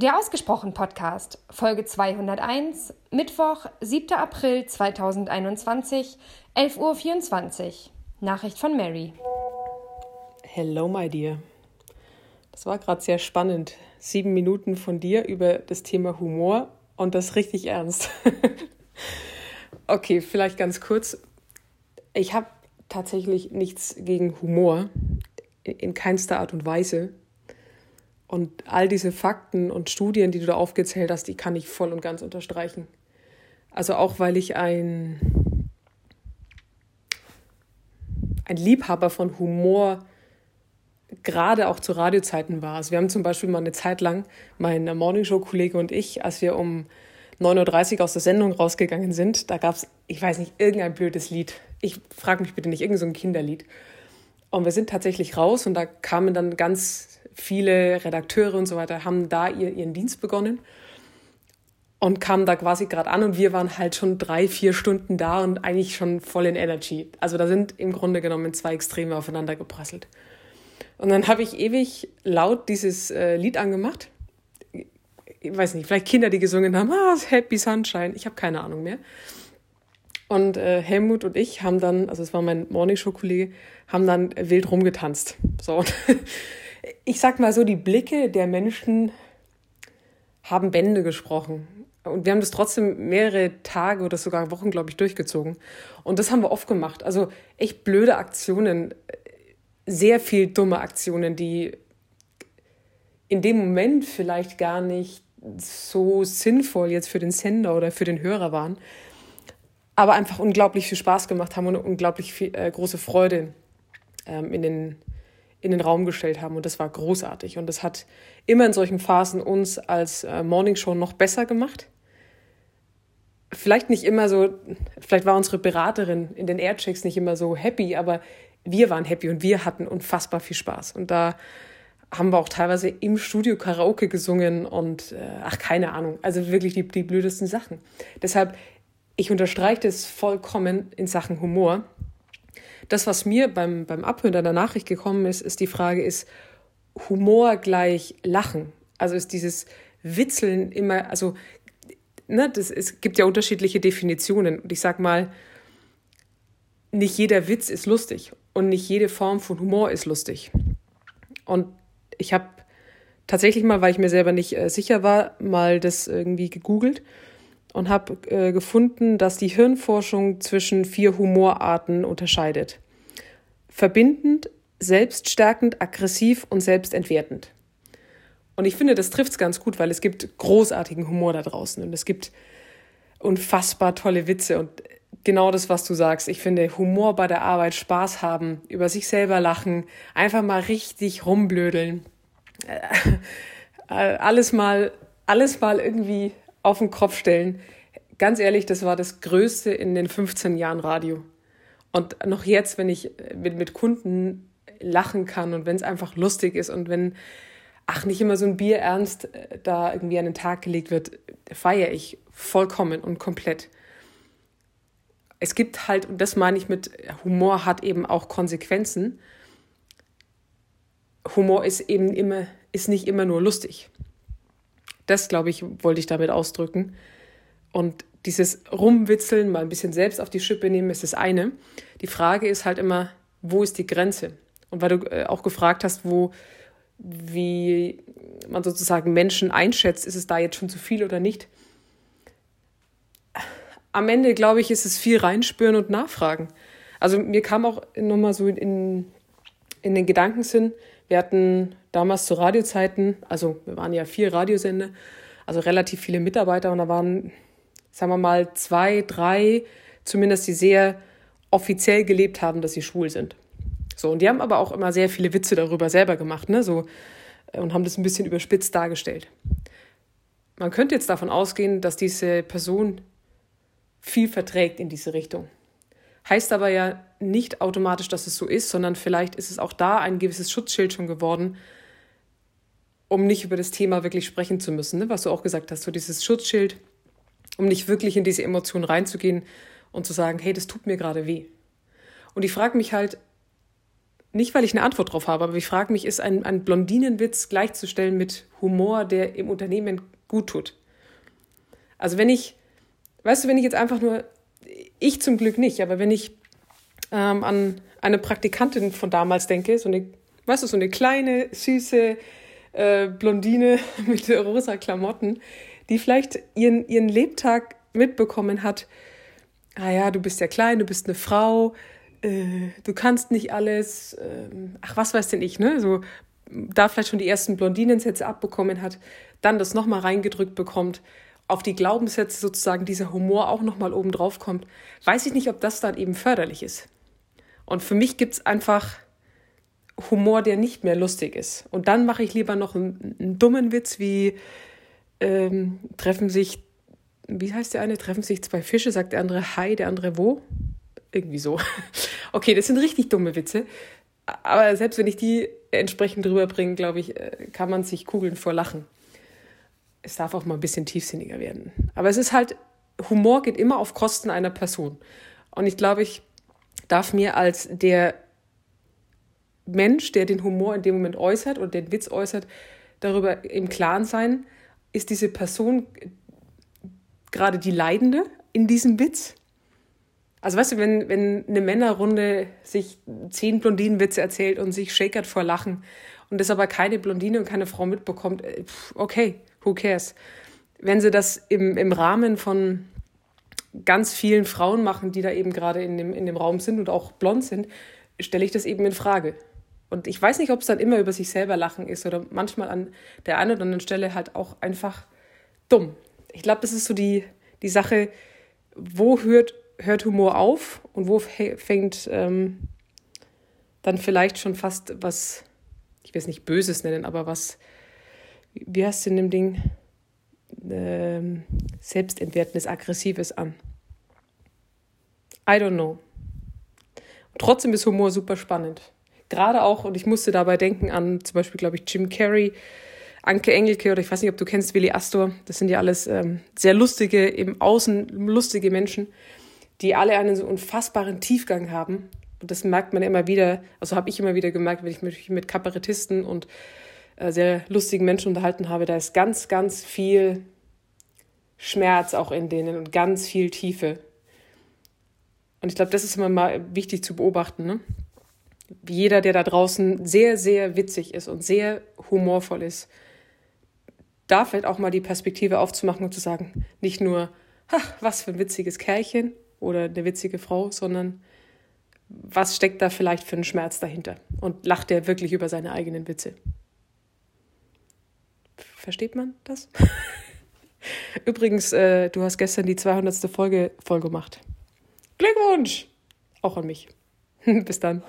Der Ausgesprochen Podcast, Folge 201, Mittwoch, 7. April 2021, 11.24 Uhr. Nachricht von Mary. Hello, my dear. Das war gerade sehr spannend. Sieben Minuten von dir über das Thema Humor und das richtig ernst. okay, vielleicht ganz kurz. Ich habe tatsächlich nichts gegen Humor, in keinster Art und Weise. Und all diese Fakten und Studien, die du da aufgezählt hast, die kann ich voll und ganz unterstreichen. Also auch weil ich ein, ein Liebhaber von Humor gerade auch zu Radiozeiten war. Also wir haben zum Beispiel mal eine Zeit lang, mein Morningshow-Kollege und ich, als wir um 9.30 Uhr aus der Sendung rausgegangen sind, da gab es, ich weiß nicht, irgendein blödes Lied. Ich frage mich bitte nicht, irgendein so ein Kinderlied. Und wir sind tatsächlich raus und da kamen dann ganz viele Redakteure und so weiter haben da ihr, ihren Dienst begonnen und kamen da quasi gerade an und wir waren halt schon drei, vier Stunden da und eigentlich schon voll in Energy. Also da sind im Grunde genommen zwei Extreme aufeinander geprasselt. Und dann habe ich ewig laut dieses äh, Lied angemacht. Ich weiß nicht, vielleicht Kinder, die gesungen haben, ah, Happy Sunshine. Ich habe keine Ahnung mehr. Und äh, Helmut und ich haben dann, also es war mein Morningshow-Kollege, haben dann wild rumgetanzt. So. Ich sag mal so, die Blicke der Menschen haben Bände gesprochen. Und wir haben das trotzdem mehrere Tage oder sogar Wochen, glaube ich, durchgezogen. Und das haben wir oft gemacht. Also echt blöde Aktionen, sehr viel dumme Aktionen, die in dem Moment vielleicht gar nicht so sinnvoll jetzt für den Sender oder für den Hörer waren, aber einfach unglaublich viel Spaß gemacht haben und unglaublich viel, äh, große Freude ähm, in den in den Raum gestellt haben. Und das war großartig. Und das hat immer in solchen Phasen uns als äh, Morningshow noch besser gemacht. Vielleicht nicht immer so, vielleicht war unsere Beraterin in den Airchecks nicht immer so happy, aber wir waren happy und wir hatten unfassbar viel Spaß. Und da haben wir auch teilweise im Studio Karaoke gesungen und äh, ach, keine Ahnung. Also wirklich die, die blödesten Sachen. Deshalb, ich unterstreiche das vollkommen in Sachen Humor. Das, was mir beim, beim Abhören deiner Nachricht gekommen ist, ist die Frage, ist Humor gleich Lachen? Also ist dieses Witzeln immer, also ne, das, es gibt ja unterschiedliche Definitionen. Und ich sag mal, nicht jeder Witz ist lustig und nicht jede Form von Humor ist lustig. Und ich habe tatsächlich mal, weil ich mir selber nicht äh, sicher war, mal das irgendwie gegoogelt und habe äh, gefunden, dass die Hirnforschung zwischen vier Humorarten unterscheidet. Verbindend, selbststärkend, aggressiv und selbstentwertend. Und ich finde, das trifft es ganz gut, weil es gibt großartigen Humor da draußen und es gibt unfassbar tolle Witze und genau das, was du sagst. Ich finde, Humor bei der Arbeit, Spaß haben, über sich selber lachen, einfach mal richtig rumblödeln, äh, alles mal, alles mal irgendwie auf den Kopf stellen. Ganz ehrlich, das war das Größte in den 15 Jahren Radio. Und noch jetzt, wenn ich mit, mit Kunden lachen kann und wenn es einfach lustig ist und wenn, ach, nicht immer so ein Bier ernst äh, da irgendwie an den Tag gelegt wird, feiere ich vollkommen und komplett. Es gibt halt, und das meine ich mit Humor hat eben auch Konsequenzen. Humor ist eben immer, ist nicht immer nur lustig. Das, glaube ich, wollte ich damit ausdrücken. Und dieses Rumwitzeln, mal ein bisschen selbst auf die Schippe nehmen, ist das eine. Die Frage ist halt immer, wo ist die Grenze? Und weil du äh, auch gefragt hast, wo, wie man sozusagen Menschen einschätzt, ist es da jetzt schon zu viel oder nicht? Am Ende, glaube ich, ist es viel reinspüren und nachfragen. Also mir kam auch nochmal so in, in den Gedankensinn, wir hatten damals zu Radiozeiten, also wir waren ja vier Radiosender, also relativ viele Mitarbeiter und da waren, sagen wir mal, zwei, drei, zumindest die sehr offiziell gelebt haben, dass sie schwul sind. So, und die haben aber auch immer sehr viele Witze darüber selber gemacht, ne, so, äh, und haben das ein bisschen überspitzt dargestellt. Man könnte jetzt davon ausgehen, dass diese Person viel verträgt in diese Richtung. Heißt aber ja nicht automatisch, dass es so ist, sondern vielleicht ist es auch da ein gewisses Schutzschild schon geworden, um nicht über das Thema wirklich sprechen zu müssen, ne? was du auch gesagt hast, so dieses Schutzschild, um nicht wirklich in diese Emotionen reinzugehen und zu sagen, hey, das tut mir gerade weh. Und ich frage mich halt, Nicht, weil ich eine Antwort drauf habe, aber ich frage mich, ist ein, ein Blondinenwitz gleichzustellen mit Humor, der im Unternehmen gut tut? Also wenn ich, weißt du, wenn ich jetzt einfach nur, ich zum Glück nicht, aber wenn ich ähm, an eine Praktikantin von damals denke, so eine, weißt du, so eine kleine, süße äh, Blondine mit rosa Klamotten, die vielleicht ihren, ihren Lebtag mitbekommen hat, ah ja, du bist ja klein, du bist eine Frau, äh, du kannst nicht alles, äh, ach, was weiß denn ich, ne? So, da vielleicht schon die ersten Blondinensätze abbekommen hat, dann das nochmal reingedrückt bekommt, auf die Glaubenssätze sozusagen dieser Humor auch nochmal oben drauf kommt, weiß ich nicht, ob das dann eben förderlich ist. Und für mich gibt es einfach Humor, der nicht mehr lustig ist. Und dann mache ich lieber noch einen, einen dummen Witz wie ähm, treffen sich, wie heißt der eine, treffen sich zwei Fische, sagt der andere Hi, der andere wo? Irgendwie so. Okay, das sind richtig dumme Witze. Aber selbst wenn ich die entsprechend rüberbringe, glaube ich, äh, kann man sich kugeln vor Lachen. Es darf auch mal ein bisschen tiefsinniger werden. Aber es ist halt, Humor geht immer auf Kosten einer Person. Und ich glaube, ich darf mir als der Mensch, der den Humor in dem Moment äußert und den Witz äußert, darüber im Klaren sein, ist diese Person gerade die Leidende in diesem Witz? Also weißt du, wenn, wenn eine Männerrunde sich zehn Blondinenwitze erzählt und sich shakert vor Lachen und das aber keine Blondine und keine Frau mitbekommt, äh, okay, who cares? Wenn sie das im, im Rahmen von ganz vielen Frauen machen, die da eben gerade in dem, in dem Raum sind und auch blond sind, stelle ich das eben in Frage. Und ich weiß nicht, ob es dann immer über sich selber lachen ist oder manchmal an der einen oder anderen Stelle halt auch einfach dumm. Ich glaube, das ist so die, die Sache, wo hört, hört Humor auf und wo fängt ähm, dann vielleicht schon fast was, ich will es nicht Böses nennen, aber was, wie heißt es in dem Ding? Ähm, Selbstentwertendes, Aggressives an. I don't know. trotzdem ist Humor super spannend gerade auch, und ich musste dabei denken an zum Beispiel, glaube ich, Jim Carrey, Anke Engelke oder ich weiß nicht, ob du kennst Willi Astor. Das sind ja alles ähm, sehr lustige, im Außen lustige Menschen, die alle einen so unfassbaren Tiefgang haben. Und das merkt man immer wieder, also habe ich immer wieder gemerkt, wenn ich mich mit Kabarettisten und sehr lustigen Menschen unterhalten habe, da ist ganz, ganz viel Schmerz auch in denen und ganz viel Tiefe. Und ich glaube, das ist immer mal wichtig zu beobachten. Ne? jeder, der da draußen sehr, sehr witzig ist und sehr humorvoll ist, da vielleicht auch mal die Perspektive aufzumachen und zu sagen, nicht nur, ach, was für ein witziges Kerlchen oder eine witzige Frau, sondern was steckt da vielleicht für einen Schmerz dahinter? Und lacht er wirklich über seine eigenen Witze? Versteht man das? Übrigens, äh, du hast gestern die 200. Folge voll gemacht. Glückwunsch! Auch an mich. Bis dann.